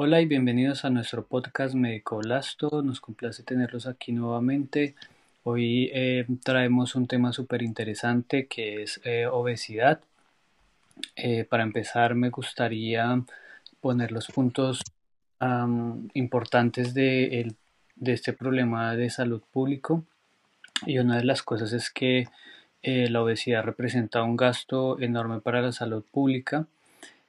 Hola y bienvenidos a nuestro podcast Médico Blasto. Nos complace tenerlos aquí nuevamente. Hoy eh, traemos un tema súper interesante que es eh, obesidad. Eh, para empezar, me gustaría poner los puntos importantes de, de, este problema de salud público. Y una de las cosas es que la obesidad representa un gasto enorme para la salud pública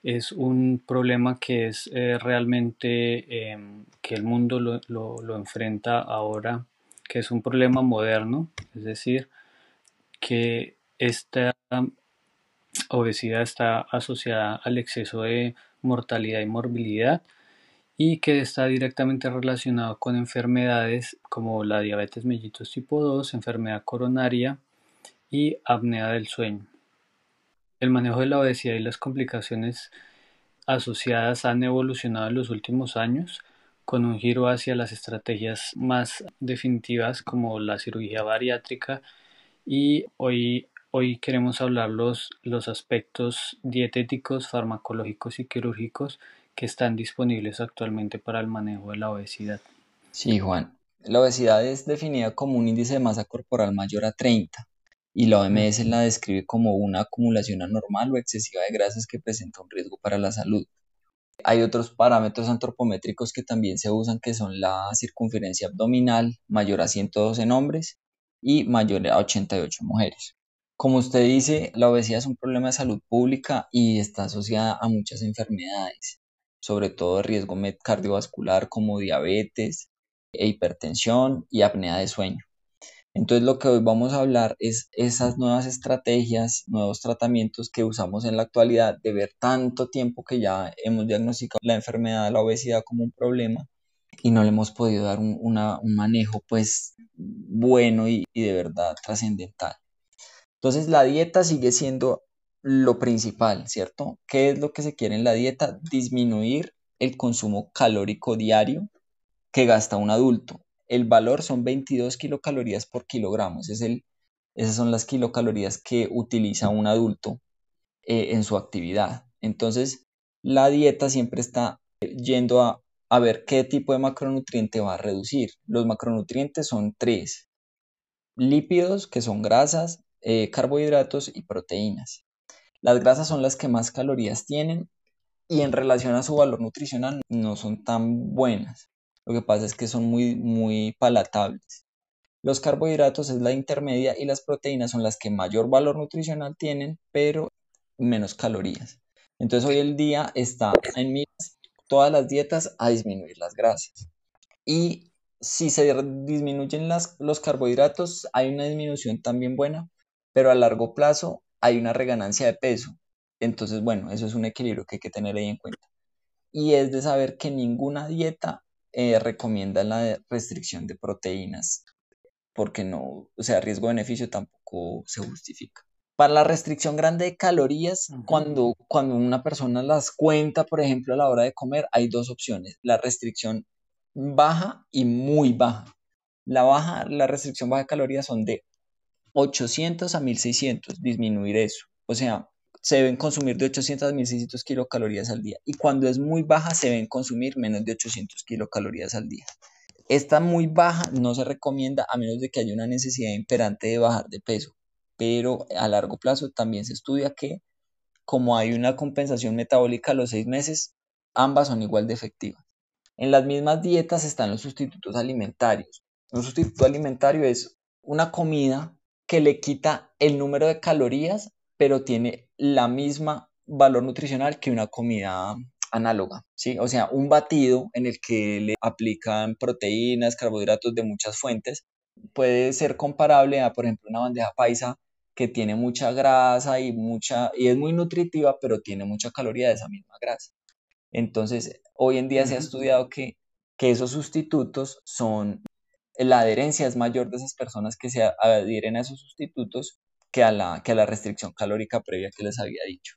es un problema que es eh, realmente em, que el mundo lo, lo, enfrenta ahora, que es un problema moderno, es decir, que esta obesidad está asociada al exceso de mortalidad y morbilidad y que está directamente relacionado con enfermedades como la diabetes mellitus tipo 2, enfermedad coronaria y apnea del sueño. El manejo de la obesidad y las complicaciones asociadas han evolucionado en los últimos años con un giro hacia las estrategias más definitivas como la cirugía bariátrica y hoy, hoy queremos hablar los, los aspectos dietéticos, farmacológicos y quirúrgicos que están disponibles actualmente para el manejo de la obesidad. Sí, Juan. La obesidad es definida como un índice de masa corporal mayor a 30 y la OMS la describe como una acumulación anormal o excesiva de grasas que presenta un riesgo para la salud. Hay otros parámetros antropométricos que también se usan, que son la circunferencia abdominal mayor a 112 en hombres y mayor a 88 mujeres. Como usted dice, la obesidad es un problema de salud pública y está asociada a muchas enfermedades, sobre todo riesgo cardiovascular como diabetes, e hipertensión y apnea de sueño. Entonces lo que hoy vamos a hablar es esas nuevas estrategias, nuevos tratamientos que usamos en la actualidad de ver tanto tiempo que ya hemos diagnosticado la enfermedad de la obesidad como un problema y no le hemos podido dar un, manejo pues bueno y, y de verdad trascendental. Entonces la dieta sigue siendo lo principal, ¿cierto? ¿Qué es lo que se quiere en la dieta? Disminuir el consumo calórico diario que gasta un adulto el valor son 22 kilocalorías por kilogramo. Es el, esas son las kilocalorías que utiliza un adulto eh, en su actividad. Entonces, la dieta siempre está yendo a, ver qué tipo de macronutriente va a reducir. Los macronutrientes son tres. Lípidos, que son grasas, eh, carbohidratos y proteínas. Las grasas son las que más calorías tienen y en relación a su valor nutricional no son tan buenas. Lo que pasa es que son muy, muy palatables. Los carbohidratos es la intermedia y las proteínas son las que mayor valor nutricional tienen, pero menos calorías. Entonces hoy el día está en miras todas las dietas a disminuir las grasas. Y si se disminuyen las, los carbohidratos, hay una disminución también buena, pero a largo plazo hay una reganancia de peso. Entonces, bueno, eso es un equilibrio que hay que tener ahí en cuenta. Y es de saber que ninguna dieta eh, recomienda la restricción de proteínas porque no, o sea, riesgo-beneficio tampoco se justifica. Para la restricción grande de calorías, cuando, cuando una persona las cuenta, por ejemplo, a la hora de comer, hay dos opciones, la restricción baja y muy baja. La baja, la restricción baja de calorías son de 800 a 1600, disminuir eso. O sea, se deben consumir de 800 a 1600 kilocalorías al día y cuando es muy baja se deben consumir menos de 800 kilocalorías al día. Esta muy baja no se recomienda a menos de que haya una necesidad imperante de bajar de peso, pero a largo plazo también se estudia que como hay una compensación metabólica a los seis meses, ambas son igual de efectivas. En las mismas dietas están los sustitutos alimentarios. Un sustituto alimentario es una comida que le quita el número de calorías pero tiene la misma valor nutricional que una comida análoga, ¿sí? O sea, un batido en el que le aplican proteínas, carbohidratos de muchas fuentes, puede ser comparable a, por ejemplo, una bandeja paisa que tiene mucha grasa y, mucha, y es muy nutritiva, pero tiene mucha caloría de esa misma grasa. Entonces, hoy en día se ha estudiado que, que esos sustitutos son, la adherencia es mayor de esas personas que se adhieren a esos sustitutos que a la, que a la restricción calórica previa que les había dicho.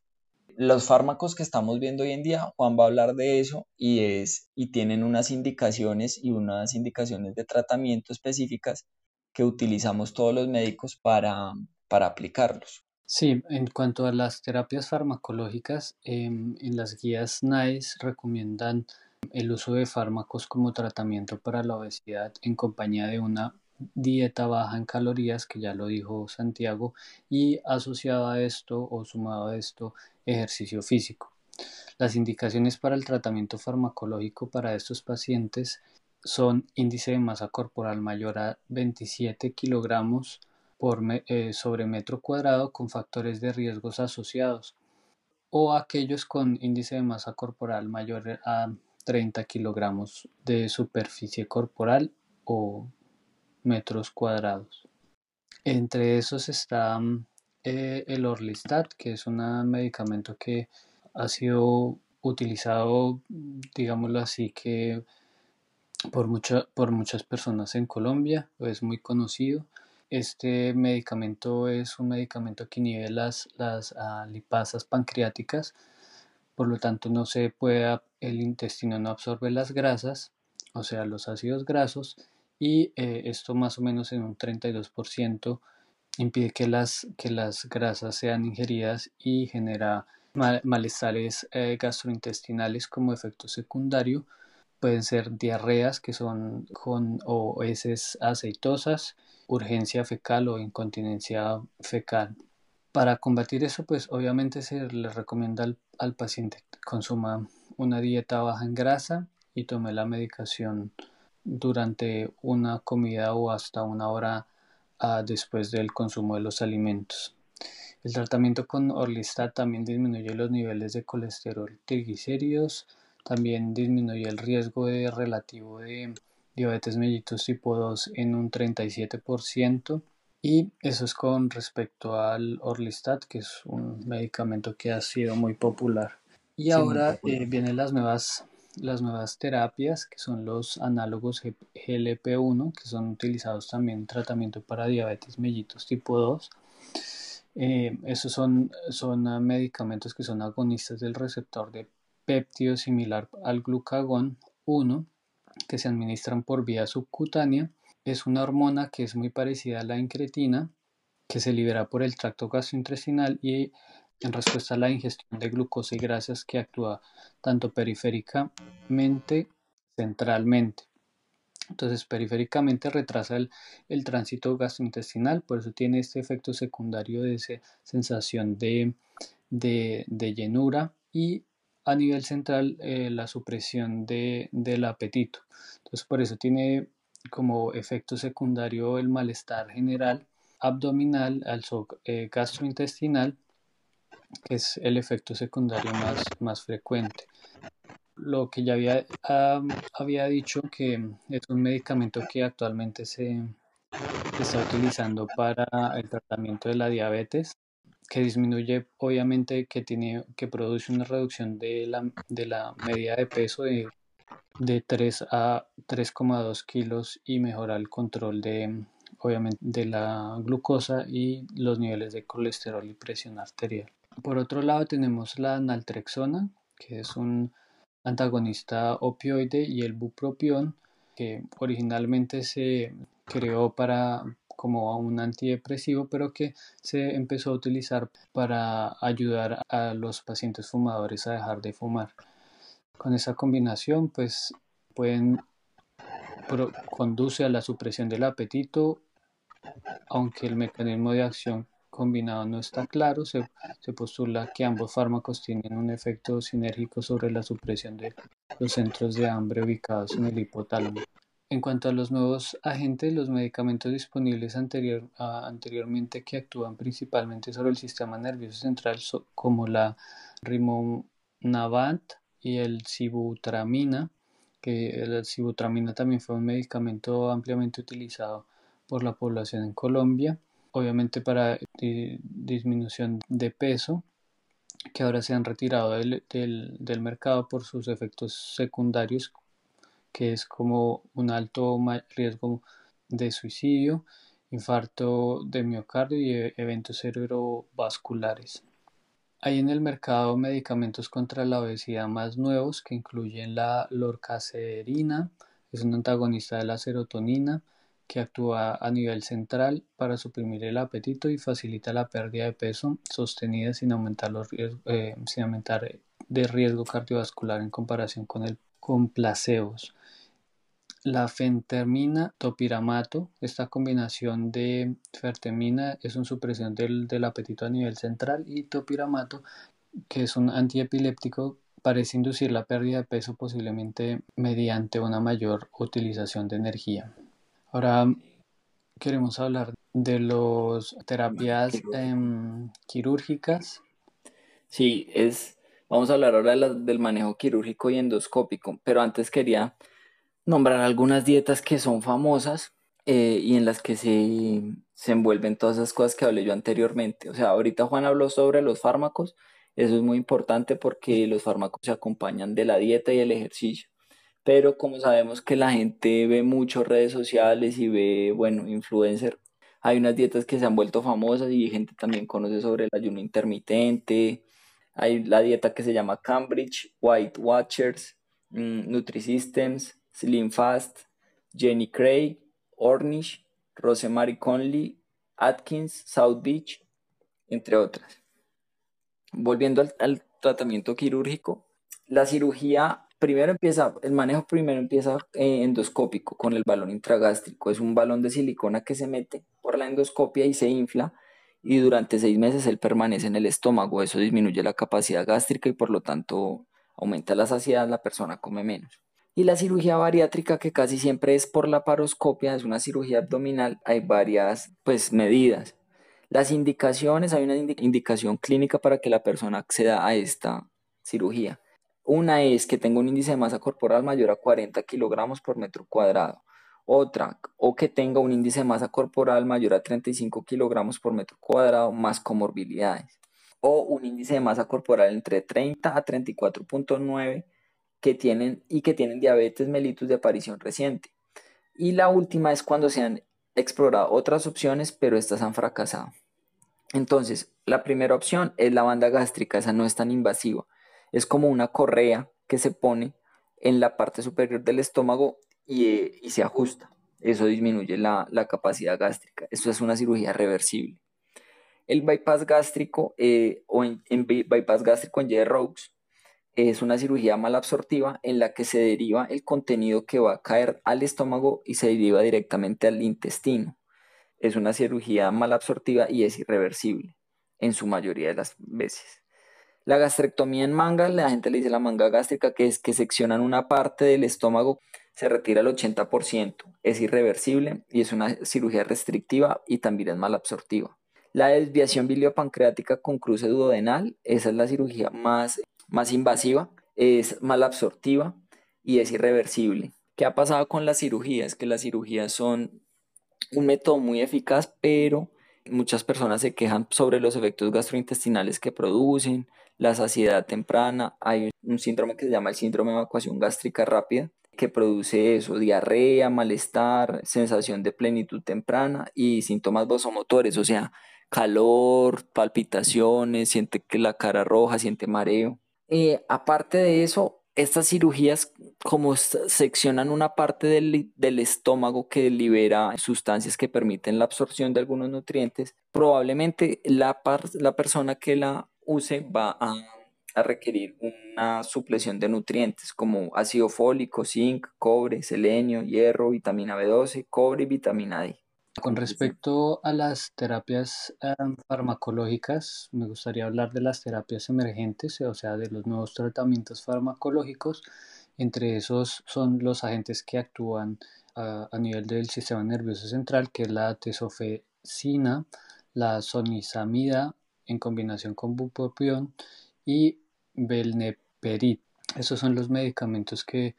Los fármacos que estamos viendo hoy en día, Juan va a hablar de eso y, es, y tienen unas indicaciones y unas indicaciones de tratamiento específicas que utilizamos todos los médicos para, para aplicarlos. Sí, en cuanto a las terapias farmacológicas, em, en las guías NICE recomiendan el uso de fármacos como tratamiento para la obesidad en compañía de una dieta baja en calorías, que ya lo dijo Santiago, y asociado a esto o sumado a esto ejercicio físico. Las indicaciones para el tratamiento farmacológico para estos pacientes son índice de masa corporal mayor a 27 kilogramos por eh, sobre metro cuadrado con factores de riesgos asociados o aquellos con índice de masa corporal mayor a 30 kilogramos de superficie corporal o metros cuadrados. Entre esos está eh, el Orlistat, que es un medicamento que ha sido utilizado, digámoslo así, que por, por muchas personas en Colombia, es muy conocido. Este medicamento es un medicamento que inhibe las, las ah, lipasas pancreáticas, por lo tanto no se puede, el intestino no absorbe las grasas, o sea, los ácidos grasos, y eh, esto más o menos en un 32% impide que las, que las grasas sean ingeridas y genera malestares eh, gastrointestinales como efecto secundario. Pueden ser diarreas que son con o heces aceitosas, urgencia fecal o incontinencia fecal. Para combatir eso, pues obviamente se le recomienda al, al paciente consuma una dieta baja en grasa y tome la medicación durante una comida o hasta una hora ah, después del consumo de los alimentos. El tratamiento con Orlistat también disminuye los niveles de colesterol triglicéridos, también disminuye el riesgo de relativo de diabetes mellitus tipo 2 en un 37% y eso es con respecto al Orlistat que es un medicamento que ha sido muy popular. Y ahora eh, vienen las nuevas las nuevas terapias, que son los análogos GLP-1, que son utilizados también en tratamiento para diabetes mellitus tipo 2. Eh, esos son, son medicamentos que son agonistas del receptor de péptido similar al glucagón 1, que se administran por vía subcutánea. Es una hormona que es muy parecida a la incretina, que se libera por el tracto gastrointestinal y en respuesta a la ingestión de glucosa y grasas que actúa tanto periféricamente centralmente. Entonces, periféricamente retrasa el, tránsito gastrointestinal, por eso tiene este efecto secundario de esa sensación de, llenura y a nivel central eh, la supresión del apetito. Entonces, por eso tiene como efecto secundario el malestar general abdominal, al eh, gastrointestinal es el efecto secundario más, más frecuente. Lo que ya había, había dicho que es un medicamento que actualmente se, está utilizando para el tratamiento de la diabetes, que disminuye, obviamente, que, tiene, que produce una reducción de la, de la medida de peso de, de 3 a 3,2 kilos y mejora el control de, obviamente, de la glucosa y los niveles de colesterol y presión arterial. Por otro lado tenemos la naltrexona, que es un antagonista opioide, y el bupropión, que originalmente se creó para como un antidepresivo, pero que se empezó a utilizar para ayudar a los pacientes fumadores a dejar de fumar. Con esa combinación, pues pueden conduce a la supresión del apetito, aunque el mecanismo de acción combinado no está claro, se, postula que ambos fármacos tienen un efecto sinérgico sobre la supresión de los centros de hambre ubicados en el hipotálamo. En cuanto a los nuevos agentes, los medicamentos disponibles anterior, anteriormente que actúan principalmente sobre el sistema nervioso central, como la rimonavant y el sibutramina, que la sibutramina también fue un medicamento ampliamente utilizado por la población en Colombia obviamente para disminución de peso, que ahora se han retirado del, del, mercado por sus efectos secundarios, que es como un alto riesgo de suicidio, infarto de miocardio y e, eventos cerebrovasculares. Hay en el mercado medicamentos contra la obesidad más nuevos que incluyen la lorcacerina, es un antagonista de la serotonina, que actúa a nivel central para suprimir el apetito y facilita la pérdida de peso sostenida sin aumentar, los eh, sin aumentar de riesgo cardiovascular en comparación con el con placebos. La fentermina topiramato, esta combinación de fertemina es una supresión del, del apetito a nivel central y topiramato, que es un antiepiléptico, parece inducir la pérdida de peso posiblemente mediante una mayor utilización de energía. Ahora queremos hablar de las terapias em, quirúrgicas. Sí, es, vamos a hablar ahora del manejo quirúrgico y endoscópico, pero antes quería nombrar algunas dietas que son famosas eh, y en las que se, se envuelven todas esas cosas que hablé yo anteriormente. O sea, ahorita Juan habló sobre los fármacos, eso es muy importante porque los fármacos se acompañan de la dieta y el ejercicio. Pero como sabemos que la gente ve mucho redes sociales y ve, bueno, influencer, hay unas dietas que se han vuelto famosas y gente también conoce sobre el ayuno intermitente. Hay la dieta que se llama Cambridge, White Watchers, mm, Nutrisystems, Slim Fast, Jenny Craig, Ornish, Rosemary Conley, Atkins, South Beach, entre otras. Volviendo al, tratamiento quirúrgico, la cirugía primero empieza, el manejo primero empieza eh, endoscópico con el balón intragástrico. Es un balón de silicona que se mete por la endoscopia y se infla y durante seis meses él permanece en el estómago. Eso disminuye la capacidad gástrica y por lo tanto aumenta la saciedad, la persona come menos. Y la cirugía bariátrica, que casi siempre es por la paroscopia, es una cirugía abdominal, hay varias pues, medidas. Las indicaciones, hay una indicación clínica para que la persona acceda a esta cirugía. Una es que tenga un índice de masa corporal mayor a 40 kilogramos por metro cuadrado. Otra, o que tenga un índice de masa corporal mayor a 35 kilogramos por metro cuadrado más comorbilidades. O un índice de masa corporal entre 30 a 34.9 que tienen y que tienen diabetes mellitus de aparición reciente. Y la última es cuando se han explorado otras opciones, pero estas han fracasado. Entonces, la primera opción es la banda gástrica, esa no es tan invasiva. Es como una correa que se pone en la parte superior del estómago y, se ajusta. Eso disminuye la, capacidad gástrica. Esto es una cirugía reversible. El bypass gástrico eh, o en, bypass gástrico en J. Rokes es una cirugía malabsortiva en la que se deriva el contenido que va a caer al estómago y se deriva directamente al intestino. Es una cirugía malabsortiva y es irreversible en su mayoría de las veces. La gastrectomía en manga, la gente le dice la manga gástrica, que es que seccionan una parte del estómago, se retira el 80%, es irreversible y es una cirugía restrictiva y también es malabsortiva. La desviación biliopancreática con cruce duodenal, esa es la cirugía más más invasiva, es mal absortiva y es irreversible. ¿Qué ha pasado con las cirugías? Que las cirugías son un método muy eficaz, pero muchas personas se quejan sobre los efectos gastrointestinales que producen, la saciedad temprana, hay un síndrome que se llama el síndrome de evacuación gástrica rápida, que produce eso, diarrea, malestar, sensación de plenitud temprana y síntomas vasomotores, o sea, calor, palpitaciones, siente que la cara roja, siente mareo. Eh, aparte de eso, estas cirugías como seccionan una parte del, estómago que libera sustancias que permiten la absorción de algunos nutrientes, probablemente la, la persona que la use va a, a, requerir una supresión de nutrientes como ácido fólico, zinc, cobre, selenio, hierro, vitamina B12, cobre y vitamina D. Con respecto a las terapias em, farmacológicas, me gustaría hablar de las terapias emergentes, o sea, de los nuevos tratamientos farmacológicos. Entre esos son los agentes que actúan a, nivel del sistema nervioso central, que es la tesofecina, la sonizamida en combinación con bupropión y belneperit. Esos son los medicamentos que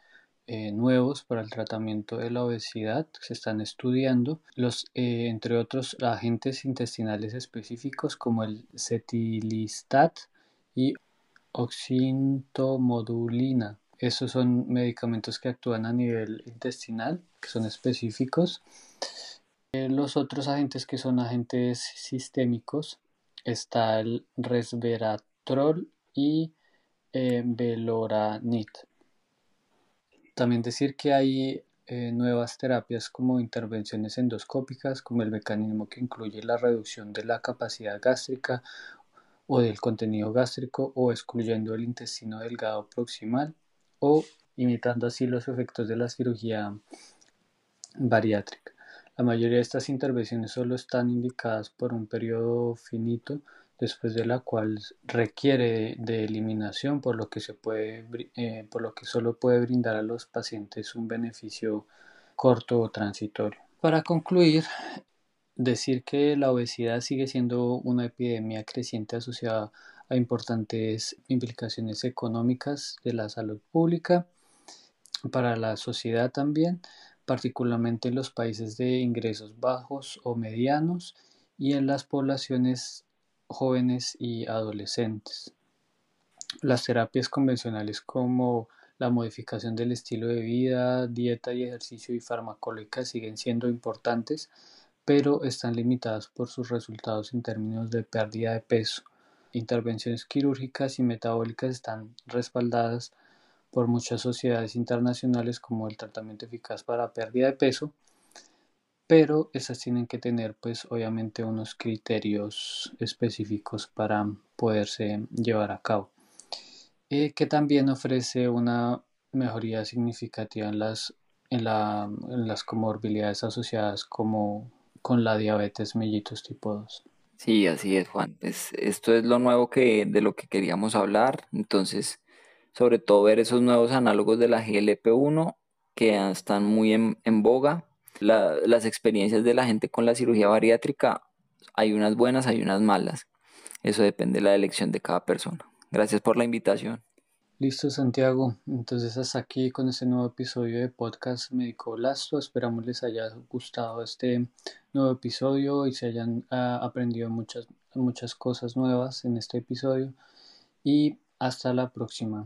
eh, nuevos para el tratamiento de la obesidad se están estudiando, los, eh, entre otros agentes intestinales específicos como el cetilistat y oxintomodulina. Esos son medicamentos que actúan a nivel intestinal, que son específicos. Eh, los otros agentes que son agentes sistémicos está el resveratrol y veloranit. También decir que hay eh, nuevas terapias como intervenciones endoscópicas, como el mecanismo que incluye la reducción de la capacidad gástrica o del contenido gástrico o excluyendo el intestino delgado proximal o imitando así los efectos de la cirugía bariátrica. La mayoría de estas intervenciones solo están indicadas por un periodo finito, después de la cual requiere de eliminación, por lo que, se puede, eh, por lo que solo puede brindar a los pacientes un beneficio corto o transitorio. Para concluir, decir que la obesidad sigue siendo una epidemia creciente asociada a importantes implicaciones económicas de la salud pública, para la sociedad también, particularmente en los países de ingresos bajos o medianos y en las poblaciones jóvenes y adolescentes. Las terapias convencionales como la modificación del estilo de vida, dieta y ejercicio y farmacológica siguen siendo importantes, pero están limitadas por sus resultados en términos de pérdida de peso. Intervenciones quirúrgicas y metabólicas están respaldadas por muchas sociedades internacionales como el tratamiento eficaz para pérdida de peso, pero esas tienen que tener pues obviamente unos criterios específicos para poderse llevar a cabo, eh, que también ofrece una mejoría significativa en las, en, en las comorbilidades asociadas como con la diabetes mellitus tipo 2. Sí, así es, Juan. Pues esto es lo nuevo que de lo que queríamos hablar. Entonces, sobre todo ver esos nuevos análogos de la GLP-1 que están muy en, boga. Las experiencias de la gente con la cirugía bariátrica, hay unas buenas, hay unas malas. Eso depende de la elección de cada persona. Gracias por la invitación. Listo, Santiago. Entonces, hasta aquí con este nuevo episodio de Podcast Médico Blasto. Esperamos les haya gustado este nuevo episodio y se hayan ah, aprendido muchas, muchas cosas nuevas en este episodio. Y hasta la próxima.